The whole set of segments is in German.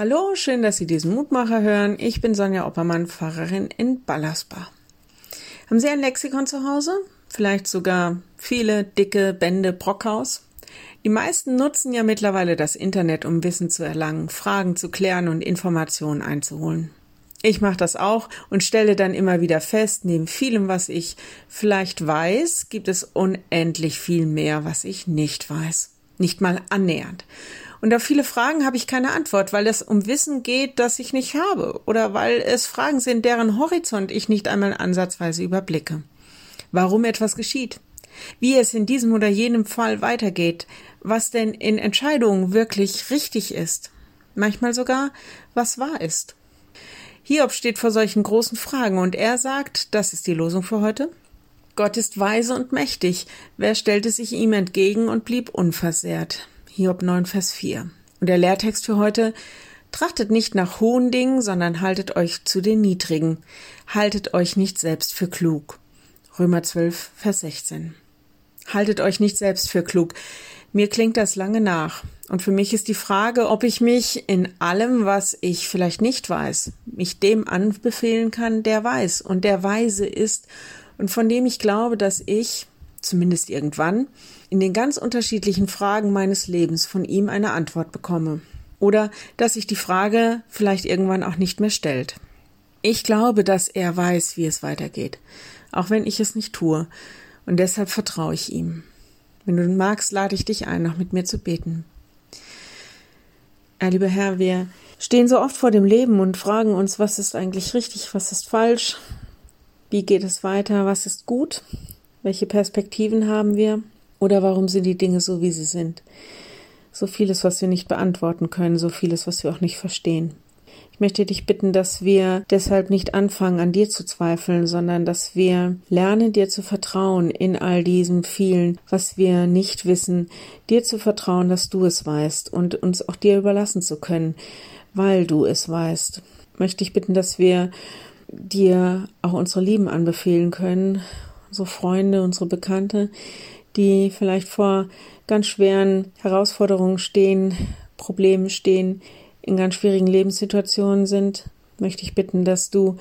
Hallo, schön, dass Sie diesen Mutmacher hören. Ich bin Sonja Oppermann, Pfarrerin in Ballersbach. Haben Sie ein Lexikon zu Hause? Vielleicht sogar viele dicke Bände Brockhaus? Die meisten nutzen ja mittlerweile das Internet, um Wissen zu erlangen, Fragen zu klären und Informationen einzuholen. Ich mache das auch und stelle dann immer wieder fest, neben vielem, was ich vielleicht weiß, gibt es unendlich viel mehr, was ich nicht weiß. Nicht mal annähernd. Und auf viele Fragen habe ich keine Antwort, weil es um Wissen geht, das ich nicht habe oder weil es Fragen sind, deren Horizont ich nicht einmal ansatzweise überblicke. Warum etwas geschieht, wie es in diesem oder jenem Fall weitergeht, was denn in Entscheidungen wirklich richtig ist, manchmal sogar, was wahr ist. Hiob steht vor solchen großen Fragen und er sagt, das ist die Losung für heute. Gott ist weise und mächtig. Wer stellte sich ihm entgegen und blieb unversehrt? Hiob 9, Vers 4. Und der Lehrtext für heute Trachtet nicht nach hohen Dingen, sondern haltet euch zu den niedrigen. Haltet euch nicht selbst für klug. Römer 12, Vers 16. Haltet euch nicht selbst für klug. Mir klingt das lange nach. Und für mich ist die Frage, ob ich mich in allem, was ich vielleicht nicht weiß, mich dem anbefehlen kann, der weiß und der weise ist und von dem ich glaube, dass ich, zumindest irgendwann, in den ganz unterschiedlichen Fragen meines Lebens von ihm eine Antwort bekomme. Oder dass sich die Frage vielleicht irgendwann auch nicht mehr stellt. Ich glaube, dass er weiß, wie es weitergeht, auch wenn ich es nicht tue, und deshalb vertraue ich ihm. Wenn du magst, lade ich dich ein, noch mit mir zu beten. Herr, lieber Herr, wir stehen so oft vor dem Leben und fragen uns, was ist eigentlich richtig, was ist falsch, wie geht es weiter, was ist gut, welche Perspektiven haben wir oder warum sind die Dinge so, wie sie sind. So vieles, was wir nicht beantworten können, so vieles, was wir auch nicht verstehen. Ich möchte dich bitten, dass wir deshalb nicht anfangen, an dir zu zweifeln, sondern dass wir lernen, dir zu vertrauen in all diesem vielen, was wir nicht wissen, dir zu vertrauen, dass du es weißt und uns auch dir überlassen zu können, weil du es weißt. Ich möchte ich bitten, dass wir dir auch unsere Lieben anbefehlen können, unsere Freunde, unsere Bekannte, die vielleicht vor ganz schweren Herausforderungen stehen, Problemen stehen, in ganz schwierigen Lebenssituationen sind, möchte ich bitten, dass du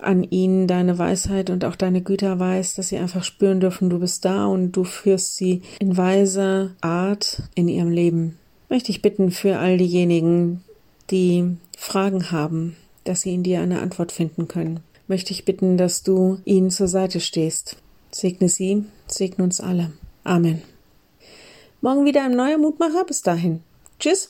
an ihnen deine Weisheit und auch deine Güter weißt, dass sie einfach spüren dürfen, du bist da und du führst sie in weiser Art in ihrem Leben. Möchte ich bitten für all diejenigen, die Fragen haben, dass sie in dir eine Antwort finden können. Möchte ich bitten, dass du ihnen zur Seite stehst. Segne sie, segne uns alle. Amen. Morgen wieder ein neuer Mutmacher. Bis dahin. Tschüss.